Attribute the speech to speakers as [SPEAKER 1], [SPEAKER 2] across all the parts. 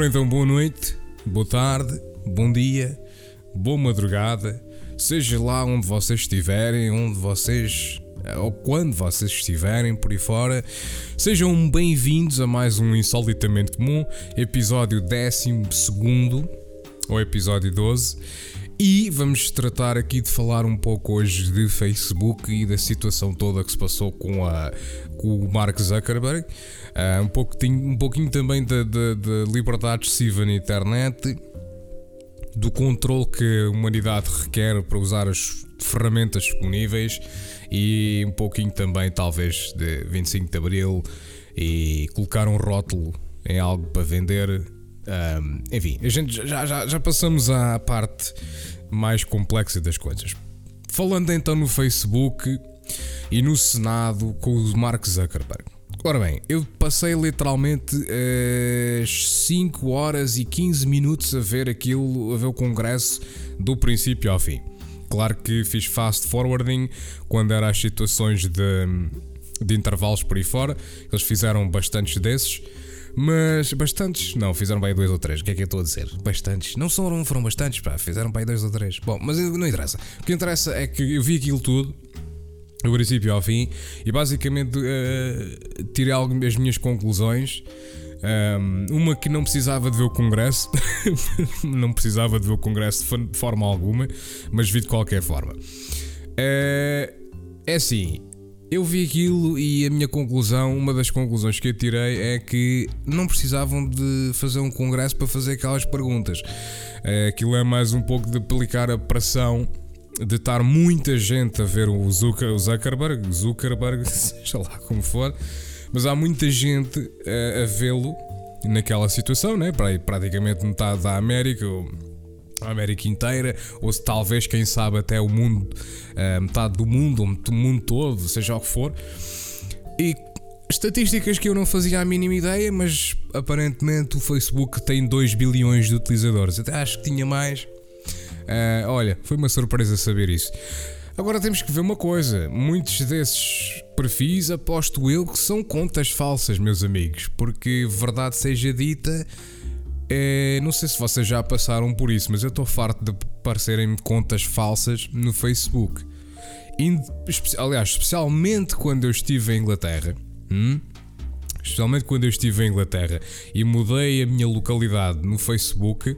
[SPEAKER 1] Ora então, boa noite, boa tarde, bom dia, boa madrugada, seja lá onde vocês estiverem, onde vocês ou quando vocês estiverem por aí fora, sejam bem-vindos a mais um Insolitamente Comum, episódio 12 ou episódio 12. E vamos tratar aqui de falar um pouco hoje de Facebook e da situação toda que se passou com, a, com o Mark Zuckerberg, um, pouquinho, um pouquinho também da liberdade excessiva na internet, do controle que a humanidade requer para usar as ferramentas disponíveis e um pouquinho também, talvez, de 25 de Abril e colocar um rótulo em algo para vender. Um, enfim, a gente já, já, já passamos à parte mais complexa das coisas. Falando então no Facebook e no Senado com o Mark Zuckerberg. Ora bem, eu passei literalmente as uh, 5 horas e 15 minutos a ver aquilo, a ver o congresso do princípio ao fim. Claro que fiz fast forwarding quando eram as situações de, de intervalos por aí fora. Eles fizeram bastantes desses. Mas bastantes, não, fizeram bem dois ou três. O que é que eu estou a dizer? Bastantes, não foram, foram bastantes, pá, fizeram bem dois ou três. Bom, mas não interessa. O que interessa é que eu vi aquilo tudo, do princípio ao fim, e basicamente uh, tirei algumas minhas conclusões. Um, uma que não precisava de ver o Congresso, não precisava de ver o Congresso de forma alguma, mas vi de qualquer forma. Uh, é assim, eu vi aquilo e a minha conclusão, uma das conclusões que eu tirei é que não precisavam de fazer um congresso para fazer aquelas perguntas. Uh, aquilo é mais um pouco de aplicar a pressão de estar muita gente a ver o Zuckerberg, Zuckerberg, seja lá como for mas há muita gente a, a vê-lo naquela situação, né? praticamente metade da América, a América inteira, ou se talvez, quem sabe, até o mundo, metade do mundo, ou o mundo todo, seja o que for. E estatísticas que eu não fazia a mínima ideia, mas aparentemente o Facebook tem 2 bilhões de utilizadores. Até acho que tinha mais. Uh, olha, foi uma surpresa saber isso. Agora temos que ver uma coisa: muitos desses perfis, aposto eu, que são contas falsas, meus amigos, porque verdade seja dita. É, não sei se vocês já passaram por isso, mas eu estou farto de parecerem contas falsas no Facebook. aliás, especialmente quando eu estive em Inglaterra. Hum? Especialmente quando eu estive em Inglaterra e mudei a minha localidade no Facebook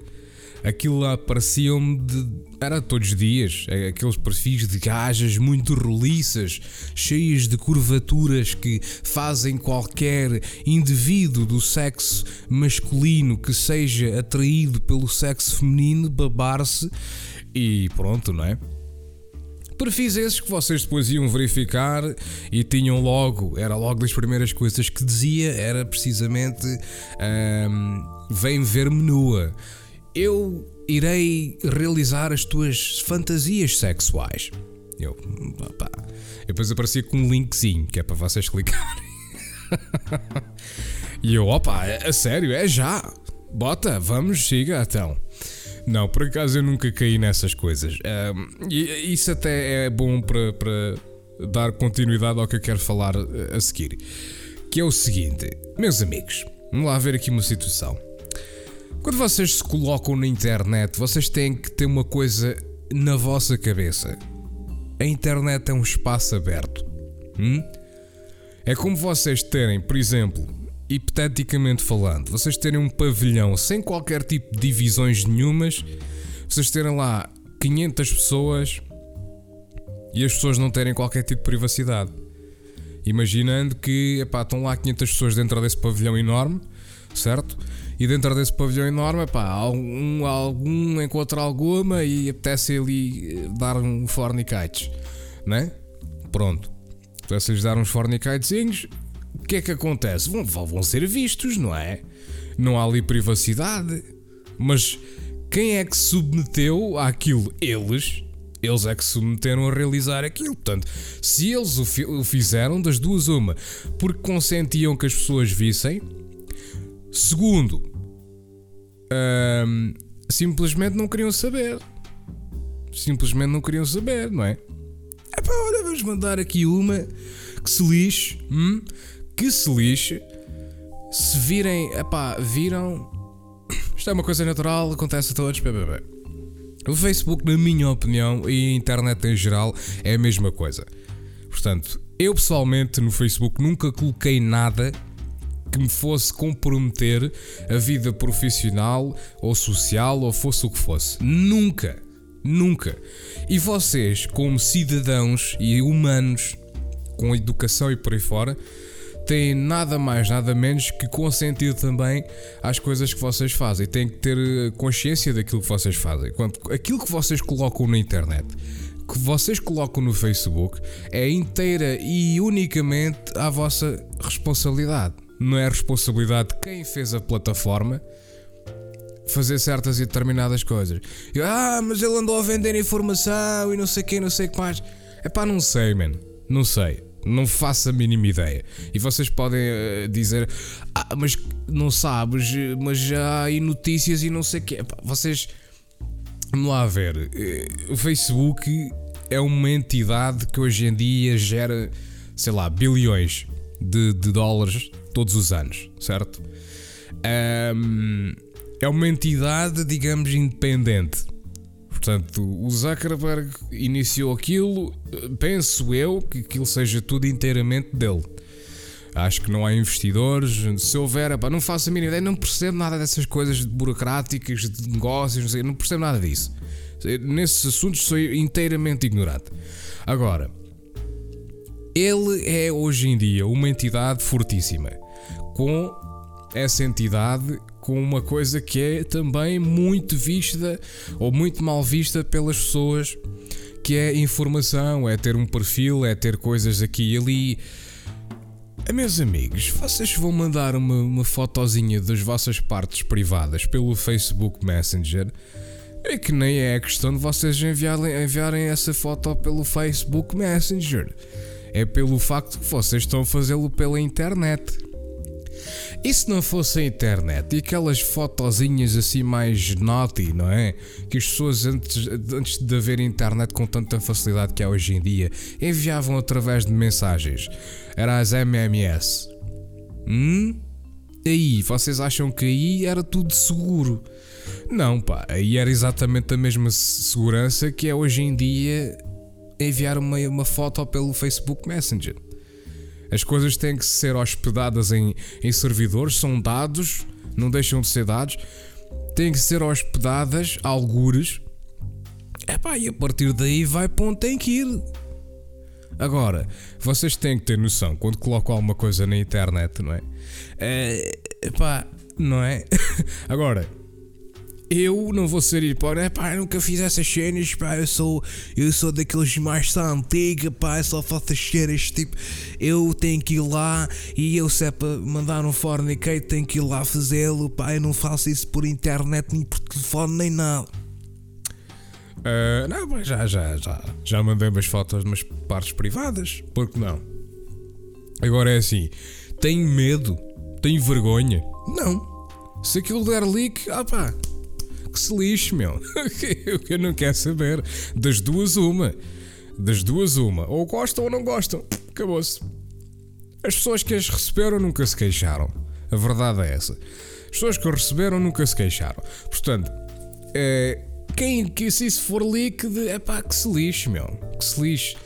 [SPEAKER 1] aquilo lá parecia-me de. Era todos os dias, é, aqueles perfis de gajas muito roliças, cheias de curvaturas que fazem qualquer indivíduo do sexo masculino que seja atraído pelo sexo feminino babar-se e pronto, não é? Perfis esses que vocês depois iam verificar e tinham logo, era logo das primeiras coisas que dizia, era precisamente um, vem ver-me nua eu irei realizar as tuas fantasias sexuais. Eu, opa. depois aparecia com um linkzinho que é para vocês clicarem. e eu, opa, é, sério, é já. Bota, vamos, siga então. Não, por acaso eu nunca caí nessas coisas. Um, e isso até é bom para, para dar continuidade ao que eu quero falar a seguir. Que é o seguinte, meus amigos, vamos lá ver aqui uma situação. Quando vocês se colocam na internet, vocês têm que ter uma coisa na vossa cabeça. A internet é um espaço aberto. Hum? É como vocês terem, por exemplo, hipoteticamente falando, vocês terem um pavilhão sem qualquer tipo de divisões nenhumas, vocês terem lá 500 pessoas e as pessoas não terem qualquer tipo de privacidade. Imaginando que epá, estão lá 500 pessoas dentro desse pavilhão enorme, certo? E dentro desse pavilhão enorme, pá, algum, algum encontra alguma e apetece ali eh, dar um fornicates, né? Pronto. Apetece-lhes dar uns fornicatezinhos. O que é que acontece? Vão, vão ser vistos, não é? Não há ali privacidade. Mas quem é que submeteu àquilo? Eles. Eles é que submeteram a realizar aquilo. Portanto, se eles o, fi o fizeram, das duas, uma, porque consentiam que as pessoas vissem. Segundo, hum, simplesmente não queriam saber. Simplesmente não queriam saber, não é? Epá, olha, vamos mandar aqui uma que se lixe, hum? que se lixe. Se virem, epá, viram. Isto é uma coisa natural, acontece a todos. Bem, O Facebook, na minha opinião, e a internet em geral, é a mesma coisa. Portanto, eu pessoalmente no Facebook nunca coloquei nada que me fosse comprometer a vida profissional ou social ou fosse o que fosse. Nunca. Nunca. E vocês, como cidadãos e humanos, com educação e por aí fora, têm nada mais, nada menos que consentir também às coisas que vocês fazem. Têm que ter eh, consciência daquilo que vocês fazem. Quando, aquilo que vocês colocam na internet, que vocês colocam no Facebook, é inteira e unicamente à vossa responsabilidade. Não é responsabilidade de quem fez a plataforma fazer certas e determinadas coisas. Ah, mas ele andou a vender informação e não sei quem, não sei o que mais. É pá, não sei, man. Não sei. Não faço a mínima ideia. E vocês podem uh, dizer, ah, mas não sabes, mas já há aí notícias e não sei o quê. Epá, vocês. Vamos lá ver. Eh, o Facebook é uma entidade que hoje em dia gera, sei lá, bilhões de, de dólares todos os anos, certo? Um, é uma entidade, digamos, independente. Portanto, o Zuckerberg iniciou aquilo, penso eu que aquilo seja tudo inteiramente dele. Acho que não há investidores. Se houver, pá, não faço a mínima ideia, não percebo nada dessas coisas burocráticas, de negócios, não, sei, não percebo nada disso. Nesses assuntos sou inteiramente ignorante. Agora, ele é hoje em dia uma entidade fortíssima, com essa entidade com uma coisa que é também muito vista ou muito mal vista pelas pessoas, que é informação, é ter um perfil, é ter coisas aqui e ali. Eh, meus amigos, vocês vão mandar uma, uma fotozinha das vossas partes privadas pelo Facebook Messenger. É que nem é questão de vocês enviarem, enviarem essa foto pelo Facebook Messenger. É pelo facto que vocês estão a fazê-lo pela internet. E se não fosse a internet e aquelas fotozinhas assim mais naughty, não é? Que as pessoas antes, antes de haver internet com tanta facilidade que há hoje em dia enviavam através de mensagens. Era as MMS. Hum? Aí, vocês acham que aí era tudo seguro? Não, pá, aí era exatamente a mesma segurança que é hoje em dia enviar uma, uma foto pelo Facebook Messenger. As coisas têm que ser hospedadas em, em servidores, são dados, não deixam de ser dados, têm que ser hospedadas, algures. Epá, e a partir daí vai para onde tem que ir. Agora, vocês têm que ter noção quando colocam alguma coisa na internet, não é? é epá, não é? Agora, eu não vou ser hipócrita, pá, eu nunca fiz essas cenas, pá, eu sou, eu sou daqueles mais da antiga, pá, eu só faço as cenas, tipo, eu tenho que ir lá e eu se é para mandar um fornicate tenho que ir lá fazê-lo, pá, eu não faço isso por internet, nem por telefone, nem nada. Uh, não, mas já, já, já, já mandei umas fotos de umas partes privadas, porque não? Agora é assim, tenho medo, tenho vergonha, não. Se aquilo der leak, ah pá, que se lixe, meu. Eu não quero saber. Das duas, uma. Das duas, uma. Ou gostam ou não gostam. Acabou-se. As pessoas que as receberam nunca se queixaram. A verdade é essa. As pessoas que as receberam nunca se queixaram. Portanto, é, quem que se isso for líquido, é pá, que se lixe, meu. Que se lixe.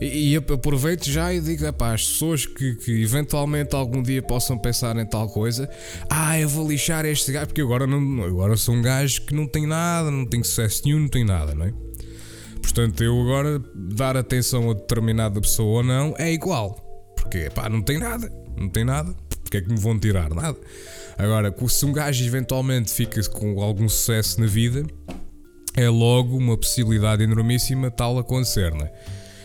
[SPEAKER 1] E, e aproveito já e digo para as pessoas que, que, eventualmente algum dia possam pensar em tal coisa: ah, eu vou lixar este gajo, porque agora, não, agora sou um gajo que não tem nada, não tem sucesso nenhum, não tem nada, não é? Portanto, eu agora dar atenção a determinada pessoa ou não é igual, porque pá, não tem nada, não tem nada, porque é que me vão tirar? Nada. Agora, se um gajo eventualmente fica com algum sucesso na vida, é logo uma possibilidade enormíssima tal acontecer, não é?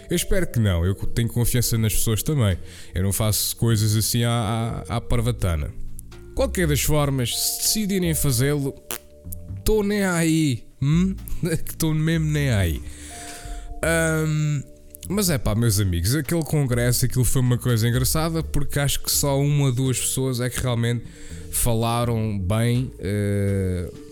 [SPEAKER 1] Eu espero que não, eu tenho confiança nas pessoas também. Eu não faço coisas assim à, à, à parvatana. Qualquer das formas, se decidirem fazê-lo, estou nem aí. Hum? Estou mesmo nem aí. Um, mas é pá, meus amigos, aquele congresso, aquilo foi uma coisa engraçada porque acho que só uma ou duas pessoas é que realmente falaram bem uh,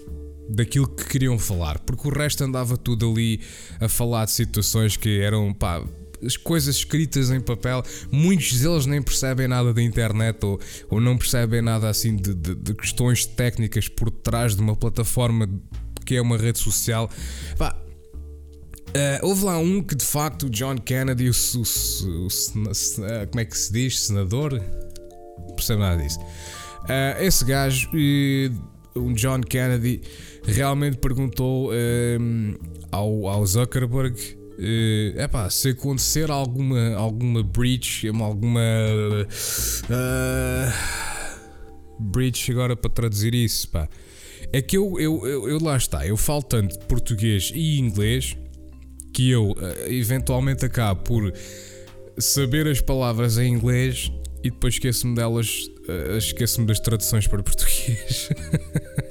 [SPEAKER 1] daquilo que queriam falar, porque o resto andava tudo ali a falar de situações que eram pá, as coisas escritas em papel, muitos deles nem percebem nada da internet ou, ou não percebem nada assim de, de, de questões técnicas por trás de uma plataforma que é uma rede social. Pá, Uh, houve lá um que de facto John Kennedy, o, o, o, o, como é que se diz? Senador? Não percebo nada disso. Uh, esse gajo, uh, o John Kennedy, realmente perguntou ao, ao Zuckerberg Uh, epá, se acontecer alguma, alguma breach, alguma uh, breach agora para traduzir isso, pá. É que eu, eu, eu, eu, lá está, eu falo tanto português e inglês que eu uh, eventualmente acabo por saber as palavras em inglês e depois esqueço-me delas, uh, esqueço-me das traduções para português.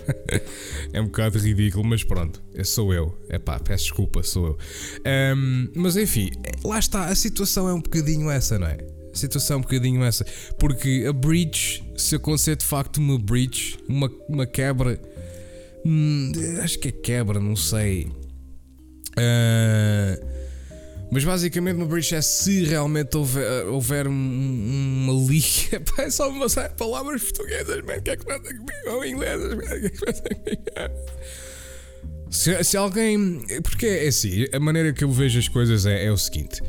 [SPEAKER 1] é um bocado ridículo, mas pronto, sou eu. É pá, peço desculpa, sou eu. Um, mas enfim, lá está, a situação é um bocadinho essa, não é? A situação é um bocadinho essa. Porque a breach, se acontecer de facto uma breach, uma, uma quebra, hum, acho que é quebra, não sei. Uh, mas basicamente uma breach é se realmente houver, houver uma liga. É só uma palavras portuguesas, man. Que é que passa comigo? Ou inglesas, man. Que é que passa comigo? Se, se, alguém. Porque é assim, a maneira que eu vejo as coisas é, é o seguinte.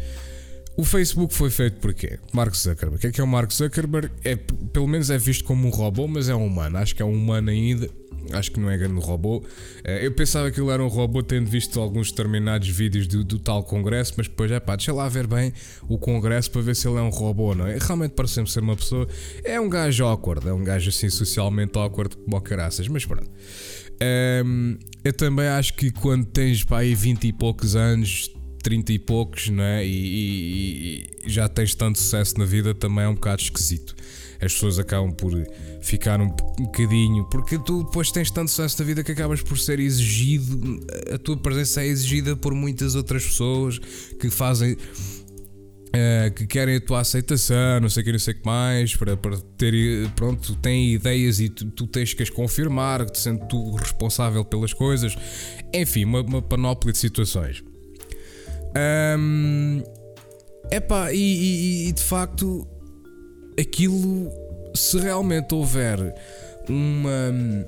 [SPEAKER 1] O Facebook foi feito por quê? Mark Zuckerberg. O que é que é o Mark Zuckerberg? É, pelo menos é visto como um robô, mas é um humano. Acho que é um humano ainda Acho que não é grande robô. Eh, eu pensava que ele era um robô, tendo visto alguns determinados vídeos do, do tal congresso, mas depois é pá, deixa lá ver bem o congresso para ver se ele é um robô, não é? Realmente parece-me ser uma pessoa. É um gajo awkward, é um gajo assim socialmente awkward como caraças, mas pronto. Um, ehm, eu também acho que quando tens pá, aí 20 e poucos anos, 30 e poucos, não é? E, e, e já tens tanto sucesso na vida, também é um bocado esquisito as pessoas acabam por ficar um, bocadinho, porque tu depois tens tanto sucesso na vida que acabas por ser exigido, a tua presença é exigida por muitas outras pessoas que fazem. Uh, que querem a tua aceitação, não sei o que, não sei o que mais, para, para ter, pronto, têm ideias e tu, tu tens que as confirmar, sendo tu responsável pelas coisas, enfim, uma, uma panóplia de situações. Um, epá, e, e, e de facto aquilo, se realmente houver uma.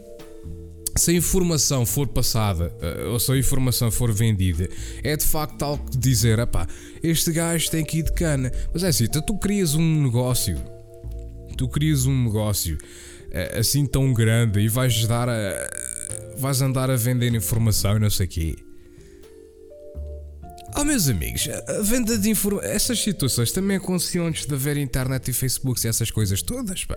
[SPEAKER 1] Se a informação for passada eh, ou se a informação for vendida, é de facto algo que dizer: pá, este gajo tem que ir de cana. Mas é assim, tu crias um negócio, tu crias um negócio eh, assim tão grande e vais dar a. vais andar a vender informação e não sei o quê. Meus amigos, a venda de informação. Essas situações também aconteciam antes de haver internet e Facebook e essas coisas todas, pá.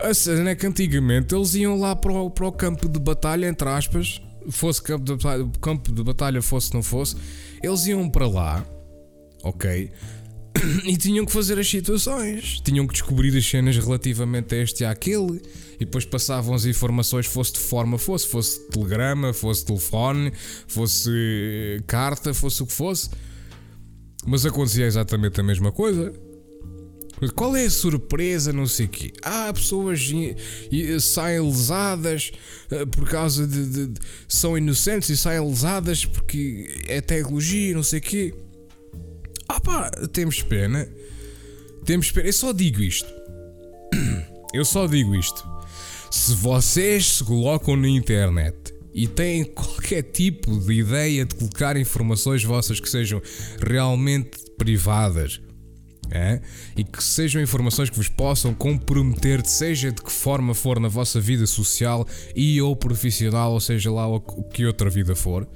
[SPEAKER 1] A cena é que antigamente eles iam lá para o, para o campo de batalha, entre aspas, fosse campo de, batalha, campo de batalha, fosse não fosse, eles iam para lá, ok? e tinham que fazer as situações, tinham que descobrir as cenas relativamente a este e àquele, e depois passavam as informações, fosse de forma fosse, fosse telegrama, fosse telefone, fosse eh, carta, fosse o que fosse. Mas acontecia exatamente a mesma coisa. Qual é a surpresa, não sei o quê? Ah, pessoas saem lesadas eh, por causa de, de, de, São inocentes e saem lesadas porque é tecnologia, não sei o quê. Ah pá, temos pena. Temos pena. Eu só digo isto. Eu só digo isto. Se vocês se colocam na internet e têm qualquer tipo de ideia de colocar informações vossas que sejam realmente privadas é? e que sejam informações que vos possam comprometer, seja de que forma for na vossa vida social e ou profissional, ou seja lá o que outra vida for,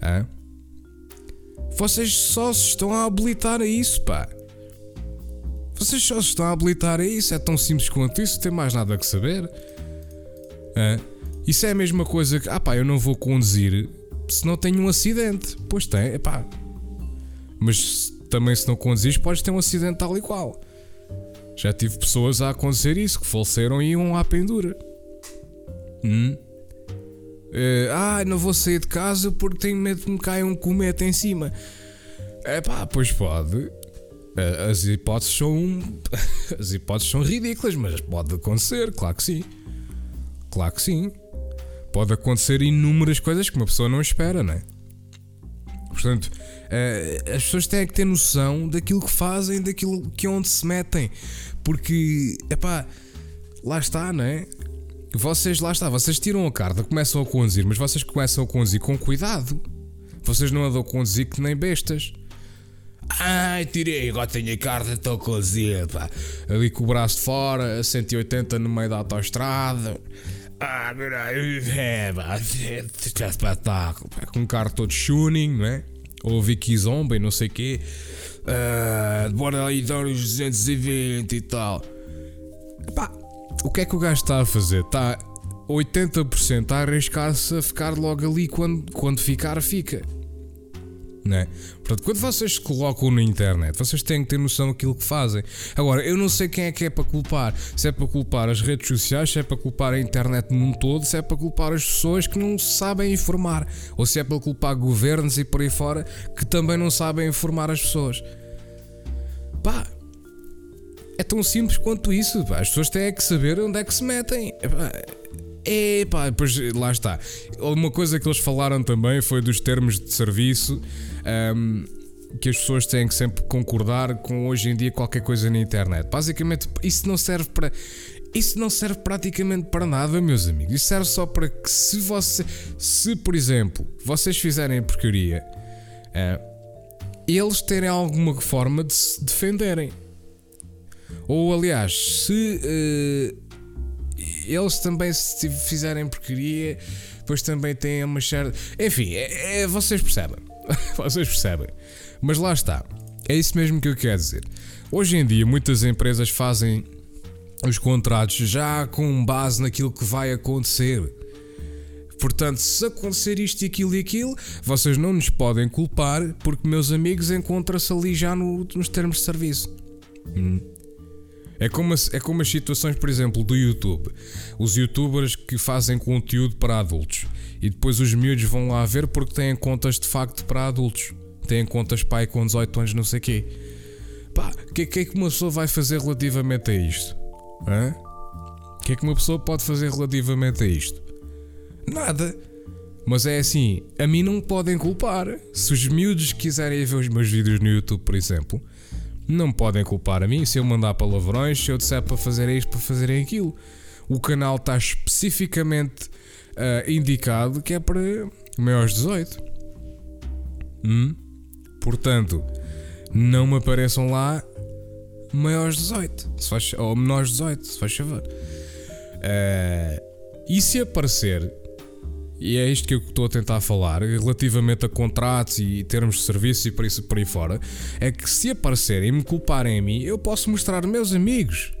[SPEAKER 1] é? Vocês só se estão a habilitar a isso, pá. Vocês só se estão a habilitar a isso. É tão simples quanto isso, não tem mais nada que saber. Isso é a mesma coisa que, ah pá, eu não vou conduzir se não tenho um acidente. Pois tem, pá. Mas também se não conduzires, podes ter um acidente tal e qual. Já tive pessoas a acontecer isso, que faleceram e iam à pendura. Hum? Uh, ah, não vou sair de casa porque tenho medo de me cair um cometa em cima. É pá, pois pode. Uh, as hipóteses são. As hipóteses são ridículas, mas pode acontecer, claro que sim. Claro que sim. Pode acontecer inúmeras coisas que uma pessoa não espera, não é? Portanto, uh, as pessoas têm que ter noção daquilo que fazem, daquilo que onde se metem. Porque, é pá, lá está, não é? Vocês, lá está, vocês tiram a carta, começam a conduzir, mas vocês começam a conduzir com cuidado. Vocês não andam a conduzir que nem bestas. Ai, tirei, agora tenho a carta, estou a conduzir, pá. Ali com o braço de fora, a 180 no meio da autoestrada. Ah, é, pá, é espetáculo, pá. Com um carro todo tuning, não é? Ou Vicky Zombie, não sei o quê. Uh, bora aí dar os 220 e tal. Pá, o que é que o gajo está a fazer? Está 80% a arriscar-se a ficar logo ali quando, quando ficar, fica. Né? Portanto, quando vocês se colocam na internet, vocês têm que ter noção daquilo que fazem. Agora, eu não sei quem é que é para culpar. Se é para culpar as redes sociais, se é para culpar a internet num todo, se é para culpar as pessoas que não sabem informar, ou se é para culpar governos e por aí fora que também não sabem informar as pessoas. Pá, é tão simples quanto isso. Pá. As pessoas têm que saber onde é que se metem. É pá, depois lá está. Uma coisa que eles falaram também foi dos termos de serviço. Um, que as pessoas têm que sempre concordar com hoje em dia qualquer coisa na internet. Basicamente, isso não serve para. Isso não serve praticamente para nada, meus amigos. Isso serve só para que se você. Se, por exemplo, vocês fizerem porcaria, uh, eles terem alguma forma de se defenderem. Ou aliás, se uh, eles também se fizerem porcaria, depois também têm uma certa. Enfim, é, é, vocês percebem. vocês percebem. Mas lá está. É isso mesmo que eu quero dizer. Hoje em dia, muitas empresas fazem os contratos já com base naquilo que vai acontecer. Portanto, se acontecer isto e aquilo e aquilo, vocês não nos podem culpar porque, meus amigos, encontram-se ali já no, nos termos de serviço. Hum. É como, as, é como as situações, por exemplo, do YouTube. Os youtubers que fazem conteúdo para adultos e depois os miúdos vão lá ver porque têm contas de facto para adultos. Têm contas pai com 18 anos, não sei quê. Pá, o que, que, é que uma pessoa vai fazer relativamente a isto? O que é que uma pessoa pode fazer relativamente a isto? Nada. Mas é assim, a mim não me podem culpar. Se os miúdos quiserem ver os meus vídeos no YouTube, por exemplo, não podem culpar a mim se eu mandar palavrões, se eu disser para fazer isto, para fazerem aquilo. O canal está especificamente uh, indicado que é para maiores de 18. Hum? Portanto, não me apareçam lá maiores de 18 se faz, ou menores de 18, se faz favor. Uh, e se aparecer e é isto que eu estou a tentar falar, relativamente a contratos e termos de serviço e por isso por aí fora, é que se aparecerem e me culparem a mim, eu posso mostrar meus amigos.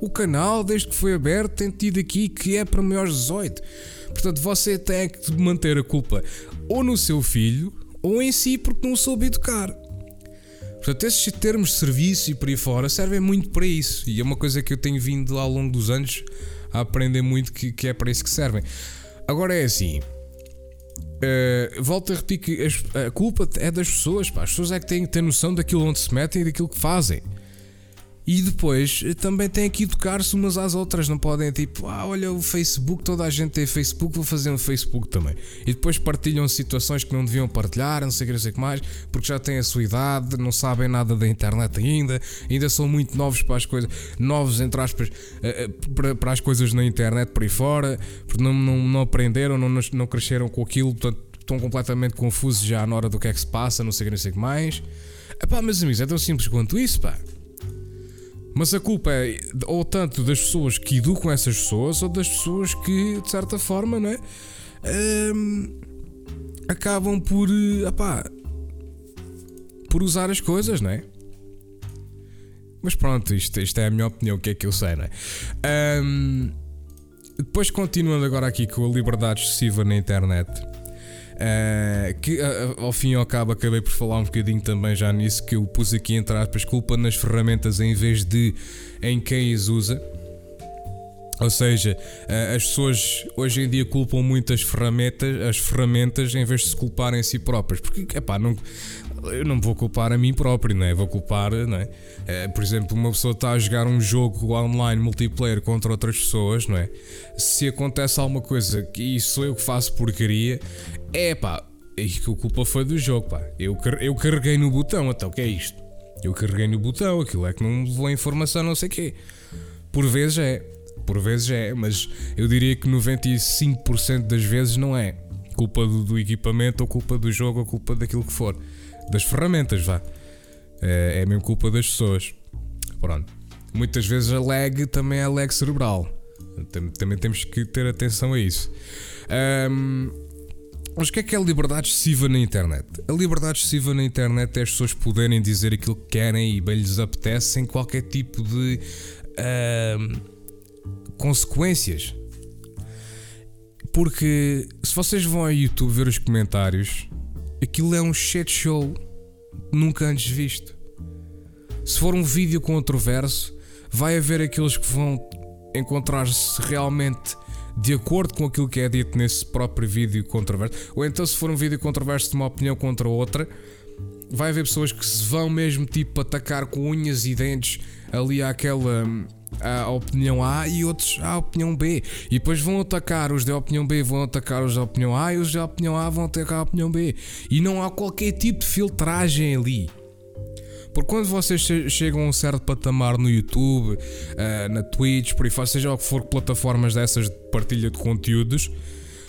[SPEAKER 1] O canal, desde que foi aberto, tem tido aqui que é para maiores de 18. Portanto, você tem que manter a culpa ou no seu filho ou em si porque não soube educar. Portanto, esses termos de serviço e por aí fora servem muito para isso. E é uma coisa que eu tenho vindo ao longo dos anos a aprender muito que, que é para isso que servem. Agora é assim. Uh, volto a repetir que a, culpa é das pessoas, pá. As pessoas é que têm que ter noção daquilo onde se metem e daquilo que fazem. E depois eh, também têm que educar-se umas às outras, não podem tipo, ah, olha o Facebook, toda a gente tem Facebook, vou fazer um Facebook também. E depois partilham situações que não deviam partilhar, não sei o que, não sei que mais, porque já têm a sua idade, não sabem nada da internet ainda, ainda são muito novos para as coisas, novos entre aspas, eh, eh, para, para as coisas na internet por aí fora, porque não, não, não aprenderam, não, não cresceram com aquilo, portanto estão completamente confusos já na hora do que é que se passa, não sei o que, não sei que mais. Epá, meus amigos, é tão simples quanto isso, pá. Mas a culpa é ou tanto das pessoas que educam essas pessoas ou das pessoas que, de certa forma, né, acabam por, opá, por usar as coisas, não é? Mas pronto, isto, isto é a minha opinião, o que é que eu sei, é? Um, depois, continuando agora aqui com a liberdade excessiva na internet. Uh, que uh, ao fim e ao cabo acabei por falar um bocadinho também já nisso que eu pus aqui entre aspas culpa nas ferramentas em vez de em quem as usa. Ou seja, eh, as pessoas hoje em dia culpam muito as ferramentas, as ferramentas em vez de se culparem a si próprias. Porque, epá, não, eu não vou culpar a mim próprio, não é? Vou culpar, não é? é por exemplo, uma pessoa está a jogar um jogo online multiplayer contra outras pessoas, não é? Se acontece alguma coisa que sou eu que faço porcaria, é pá, a culpa foi do jogo, pá. Eu, eu carreguei no botão, então o que é isto? Eu carreguei no botão, aquilo é que não levou informação, não sei o quê. Por vezes é, por vezes é, mas eu diria que 95% das vezes não é. Culpa do, do, equipamento, ou culpa do jogo, ou culpa daquilo que for. Das ferramentas, vá. É, é mesmo culpa das pessoas. Pronto. Muitas vezes a lag também é lag cerebral. Também temos que ter atenção a isso. Um, mas o que é que é a liberdade excessiva na internet? A liberdade excessiva na internet é as pessoas poderem dizer aquilo que querem e bem lhes apetece sem qualquer tipo de consequências. Porque se vocês vão ao YouTube ver os comentários, aquilo é um shit show nunca antes visto. Se for um vídeo controverso, vai haver aqueles que vão encontrar-se realmente de acordo com aquilo que é dito nesse próprio vídeo controverso, ou então se for um vídeo controverso de uma opinião contra outra, vai haver pessoas que se vão mesmo tipo atacar com unhas e dentes ali àquela à opinião A e outros à opinião B. E depois vão atacar os da opinião B, vão atacar os da opinião A e os da opinião A vão atacar a opinião B. E não há qualquer tipo de filtragem ali. Porque quando vocês chegam a um certo patamar no YouTube, uh, na Twitch, por aí fora, seja o que for plataformas dessas de partilha de conteúdos,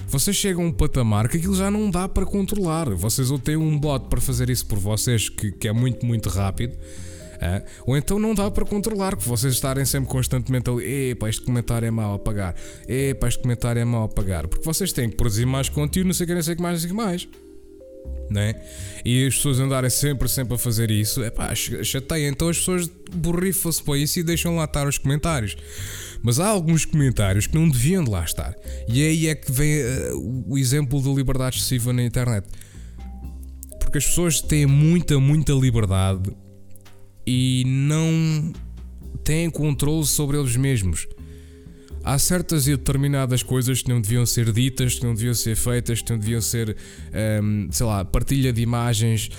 [SPEAKER 1] vocês chegam a um patamar que aquilo já não dá para controlar. Vocês ou têm um bot para fazer isso por vocês, que, que é muito, muito rápido. Uh, ou então não dá para controlar, que vocês estarem sempre constantemente ali, epá, este comentário é mau a pagar, epá, este comentário é mau a pagar, porque vocês têm que produzir mais conteúdo, não sei o que, não sei o que mais, não sei o que mais né? E as pessoas andarem sempre, sempre a fazer isso, é pá, chateia. Então as pessoas borrifam-se para isso e deixam lá estar os comentários. Mas há alguns comentários que não deviam de lá estar. E aí é que vem uh, o exemplo da liberdade excessiva na internet. Porque as pessoas têm muita, muita liberdade e não têm controle sobre eles mesmos há certas e determinadas coisas que não deviam ser ditas, que não deviam ser feitas, que não deviam ser, um, sei lá, partilha de imagens.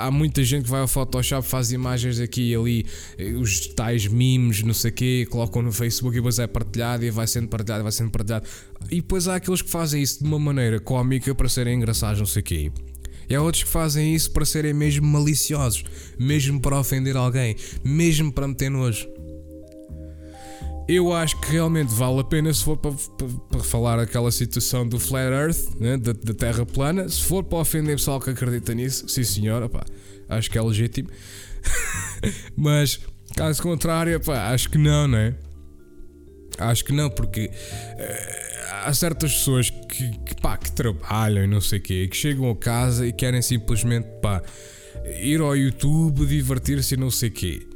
[SPEAKER 1] Há muita gente que vai ao Photoshop, faz imagens aqui e ali, eh, os tais memes, não sei o quê, colocam no Facebook e depois é partilhado e vai sendo partilhado, vai sendo partilhado. E depois há aqueles que fazem isso de uma maneira cómica para serem engraçados, não sei o quê. E há outros que fazem isso para serem mesmo maliciosos, mesmo para ofender alguém, mesmo para meter nojo. Eu acho que realmente vale a pena se for para, para, para falar aquela situação do Flat Earth, né, da, da, Terra plana. Se for para ofender pessoal que acredita nisso, sim senhora, acho que é legítimo. Mas caso contrário, acho que não, não é? Acho que não, porque uh, há certas pessoas que, que, pá, que trabalham e não sei o quê, que chegam a casa e querem simplesmente pá, ir ao YouTube, divertir-se e não sei o quê.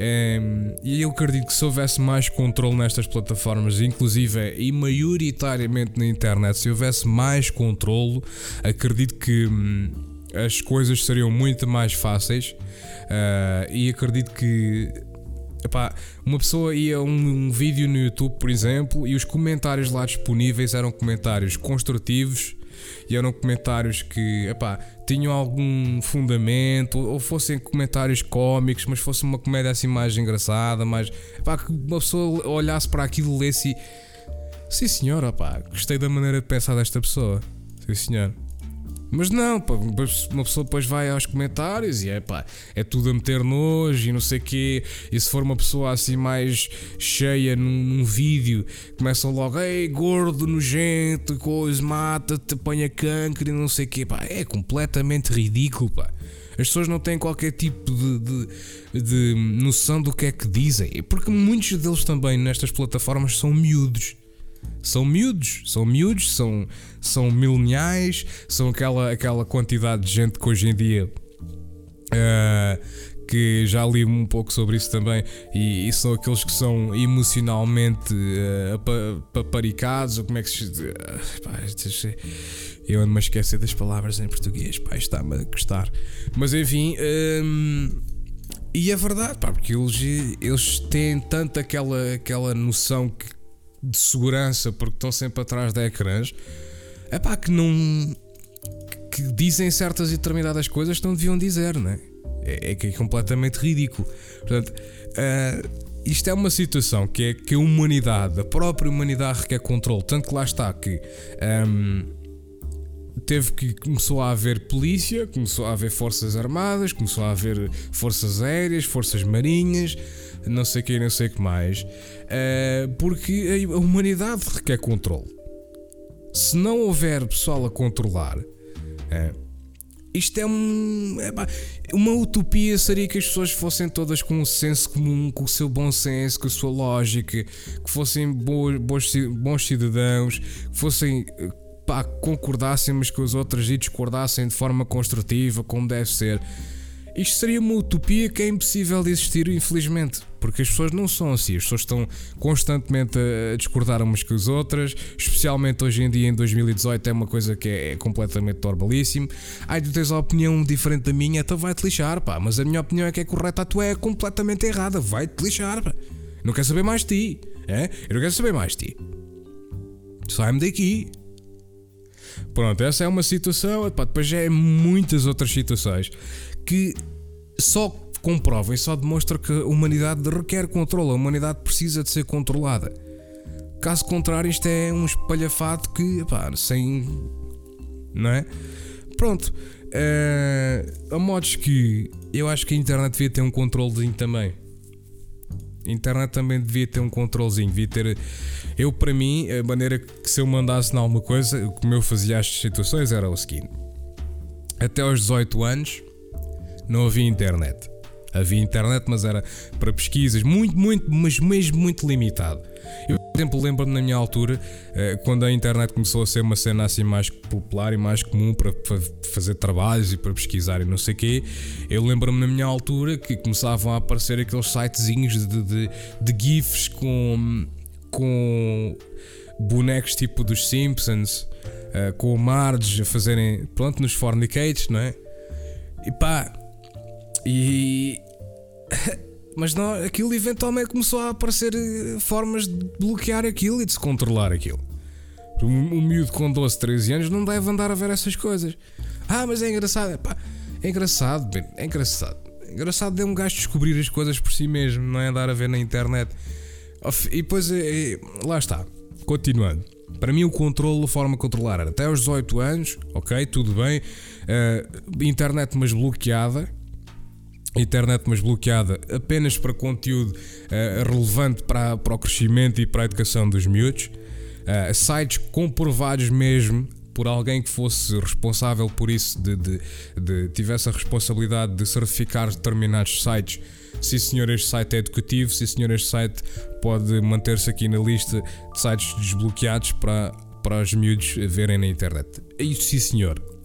[SPEAKER 1] Um, e eu acredito que se houvesse mais controle nestas plataformas, inclusive e maioritariamente na internet, se houvesse mais controle, acredito que hum, as coisas seriam muito mais fáceis. Uh, e acredito que Epá, uma pessoa ia a um, um, vídeo no YouTube, por exemplo, e os comentários lá disponíveis eram comentários construtivos e eram comentários que epá, tinham algum fundamento, ou fossem comentários cómicos, mas fosse uma comédia assim mais engraçada, mais epá, que uma pessoa olhasse para aquilo e lesse. Sim, senhor, epá, gostei da maneira de pensar desta pessoa. Sim, senhor. Mas não, pá, uma pessoa depois vai aos comentários e é pá, é tudo a meter nojo e não sei o quê. E se for uma pessoa assim mais cheia num, num vídeo, começam logo, ei, gordo, nojento, coisa, mata-te, apanha câncer e não sei o quê. Pá, é completamente ridículo, pá. As pessoas não têm qualquer tipo de, de, de noção do que é que dizem. Porque muitos deles também nestas plataformas são miúdos são miúdos, são miúdos, são, são mileniais, são aquela, aquela quantidade de gente que hoje em dia. Uh, que já li um pouco sobre isso também, e, e são aqueles que são emocionalmente uh, paparicados, ou como é que se? Uh, eu ando-me a esquecer das palavras em português, pá, está-me a gostar. Mas enfim, um, e é verdade, pá, porque eles, eles têm tanto aquela, aquela noção que de segurança porque estão sempre atrás de ecrãs, é pá, que não. que dizem certas e determinadas coisas que não deviam dizer, não é? É, é que é completamente ridículo. Portanto, uh, isto é uma situação que é que a humanidade, a própria humanidade requer controle. Tanto que lá está que. Um, teve que começou a haver polícia, começou a haver forças armadas, começou a haver forças aéreas, forças marinhas, não sei que, não sei o que mais, uh, porque a humanidade requer controle. Se não houver pessoal a controlar, uh, isto é um. É, uma utopia seria que as pessoas fossem todas com um senso comum, com o seu bom senso, com a sua lógica, que fossem bons, bons, bons cidadãos, que fossem pá, concordassem umas com as outras e discordassem de forma construtiva, como deve ser. Isto seria uma utopia que é impossível de existir, infelizmente, porque as pessoas não são assim, as pessoas estão constantemente a discordar umas com as outras, especialmente hoje em dia, em 2018, é uma coisa que é, completamente torbalíssimo. Ai, tu tens a opinião diferente da minha, então vai-te lixar, pá, mas a minha opinião é que é correta, a tua é completamente errada, vai-te lixar, pá. Não quero saber mais de ti, é? Eu não quero saber mais de ti. Sai-me daqui. Pronto, essa é uma situação. Depois já é muitas outras situações que só comprovam e só demonstram que a humanidade requer controle. A humanidade precisa de ser controlada. Caso contrário, isto é um espalhafato que, pá, sem. Não é? Pronto. Uh, a modos que eu acho que a internet devia ter um controlezinho também. A internet também devia ter um controlezinho, devia ter. Eu, para mim, a maneira que se eu mandasse em alguma coisa, como eu fazia as situações era o seguinte: até aos 18 anos não havia internet. Havia internet, mas era para pesquisas, muito, muito, mas mesmo muito limitado. Eu, por exemplo, lembro-me na minha altura, eh, quando a internet começou a ser uma cena assim mais popular e mais comum para fazer trabalhos e para pesquisar e não sei o quê, eu lembro-me na minha altura que começavam a aparecer aqueles sitezinhos de, de, de GIFs com, com bonecos tipo dos Simpsons, eh, com o Marge a fazerem, pronto, nos fornicates, não é? E pá, e. Mas não, aquilo eventualmente começou a aparecer eh, formas de bloquear aquilo e de se controlar aquilo. Um, miúdo com 12, 13 anos não deve andar a ver essas coisas. Ah, mas é engraçado. Pá, é engraçado, é engraçado. É engraçado é um gajo descobrir as coisas por si mesmo, não é andar a ver na internet. E depois, é, é, lá está. Continuando. Para mim, o controle, a forma de controlar era até aos 18 anos, ok, tudo bem. Uh, internet, mas bloqueada internet mas bloqueada apenas para conteúdo uh, relevante para, para o crescimento e para a educação dos miúdos, uh, sites comprovados mesmo por alguém que fosse responsável por isso, de, de, de, tivesse a responsabilidade de certificar determinados sites. Se senhor este site é educativo, se senhor este site pode manter-se aqui na lista de sites desbloqueados para, para os miúdos verem na internet. É isso, sim senhor.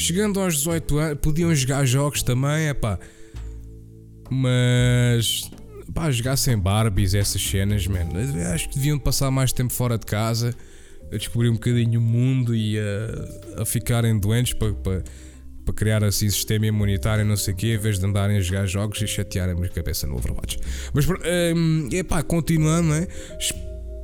[SPEAKER 1] Chegando aos 18 anos, podiam jogar jogos também, é pá. Mas. pá, jogar sem Barbies, essas cenas, mano. Acho que deviam passar mais tempo fora de casa, a descobrir um bocadinho o mundo e a, a ficarem doentes para. para para criar assim sistema imunitário não sei o quê, em vez de andarem a jogar jogos e chatearem a cabeça no Overwatch. Mas, um, epá, continuando, não é?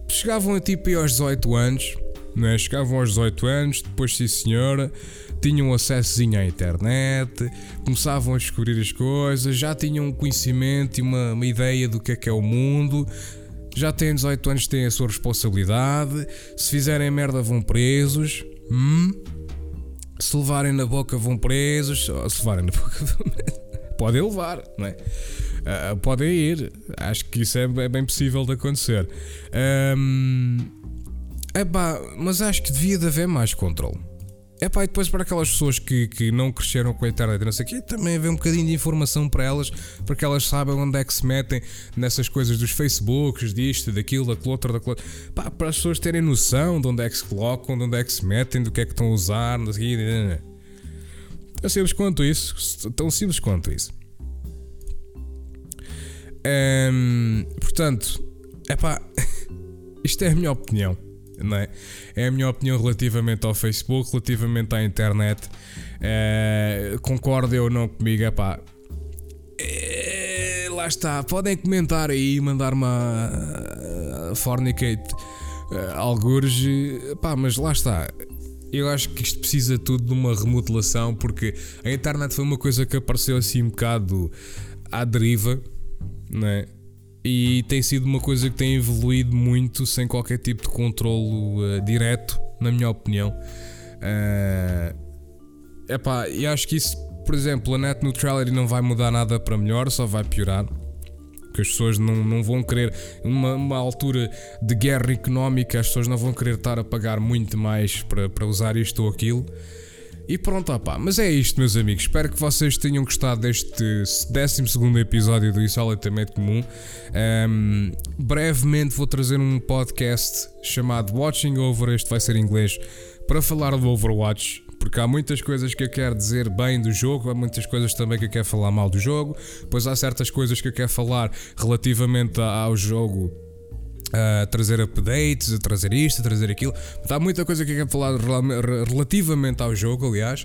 [SPEAKER 1] Chegavam a tipo aos 18 anos, não é? Chegavam aos 18 anos, depois sim senhora, tinham acessozinho à internet, começavam a descobrir as coisas, já tinham um conhecimento e uma, uma ideia do que é que é o mundo. Já têm 18 anos, têm a sua responsabilidade. Se fizerem merda, vão presos. Hum? Se levarem na boca, vão presos. Se levarem na boca, vão podem levar, não é? Uh, podem ir. Acho que isso é, é bem possível de acontecer. Um, epá, mas acho que devia de haver mais controle. É pá, e depois para aquelas pessoas que, que não cresceram com a internet não sei o quê, também haver um bocadinho de informação para elas, para que elas saibam onde é que se metem nessas coisas dos Facebooks, disto, daquilo, daquilo outro, daquilo outro. Pá, para as pessoas terem noção de onde é que se colocam, de onde é que se metem, do que é que estão a usar, não sei o quê. Tão simples quanto isso. Tão simples quanto isso. Hum, portanto, é pá, isto é a minha opinião não é? É a minha opinião relativamente ao Facebook, relativamente à internet. É, concorda ou não comigo? É pá. É, lá está. Podem comentar aí, mandar-me a, fornicate uh, algures, pá, mas lá está. Eu acho que isto precisa tudo de uma remodelação porque a internet foi uma coisa que apareceu assim um bocado à deriva, né? E tem sido uma coisa que tem evoluído muito sem qualquer tipo de controlo uh, direto, na minha opinião. Uh, epá, e acho que isso, por exemplo, a net neutrality não vai mudar nada para melhor, só vai piorar porque as pessoas não, não vão querer, numa uma altura de guerra económica, as pessoas não vão querer estar a pagar muito mais para, para usar isto ou aquilo. E pronto, opá, mas é isto, meus amigos. Espero que vocês tenham gostado deste 12 episódio do Insolitamente Comum. Um, brevemente vou trazer um podcast chamado Watching Over. Este vai ser em inglês para falar do Overwatch porque há muitas coisas que eu quero dizer bem do jogo, há muitas coisas também que eu quero falar mal do jogo, pois há certas coisas que eu quero falar relativamente ao jogo. A trazer updates, a trazer isto, a trazer aquilo. Há muita coisa que eu quero falar relativamente ao jogo, aliás,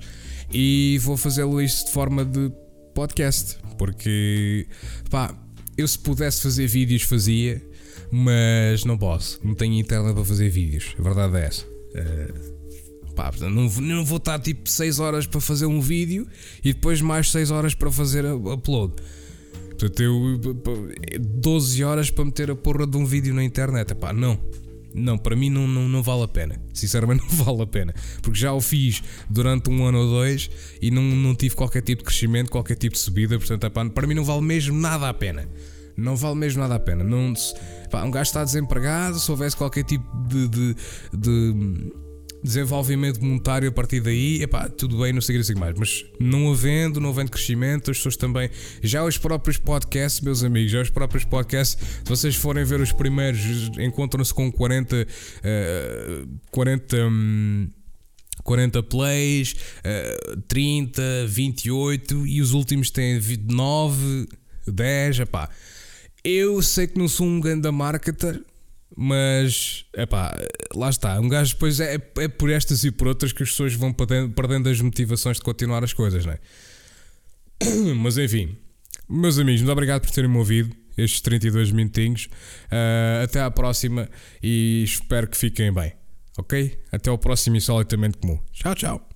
[SPEAKER 1] e vou fazê-lo isto de forma de podcast, porque pá, eu se pudesse fazer vídeos fazia, mas não posso, não tenho internet para fazer vídeos, a verdade é essa. Uh, Pá, não, não vou estar tipo 6 horas para fazer um vídeo e depois mais 6 horas para fazer upload. Portanto, eu 12 horas para meter a porra de um vídeo na internet. Pá, não. Não, para mim não, não, não vale a pena. Sinceramente, não vale a pena. Porque já o fiz durante um ano ou dois e não, não tive qualquer tipo de crescimento, qualquer tipo de subida. Portanto, epá, para mim não vale mesmo nada a pena. Não vale mesmo nada a pena. Não, pá, um gajo está desempregado. Se houvesse qualquer tipo de, de, de desenvolvimento monetário a partir daí, epá, tudo bem, não sei assim mais, mas não havendo, não havendo crescimento, as pessoas também, já os próprios podcasts, meus amigos, já os próprios podcasts, se vocês forem ver os primeiros, encontram-se com 40, uh, 40, um, 40 plays, uh, 30, 28 e os últimos têm 9, 10, epá. Eu sei que não sou um grande marketer, mas, é pá, lá está. Um gajo depois é, é por estas e por outras que as pessoas vão perdendo, as motivações de continuar as coisas, não é? Mas enfim, meus amigos, muito obrigado por terem me ouvido estes 32 minutinhos. Uh, até à próxima e espero que fiquem bem, ok? Até ao próximo Insolitamente Comum. Tchau, tchau.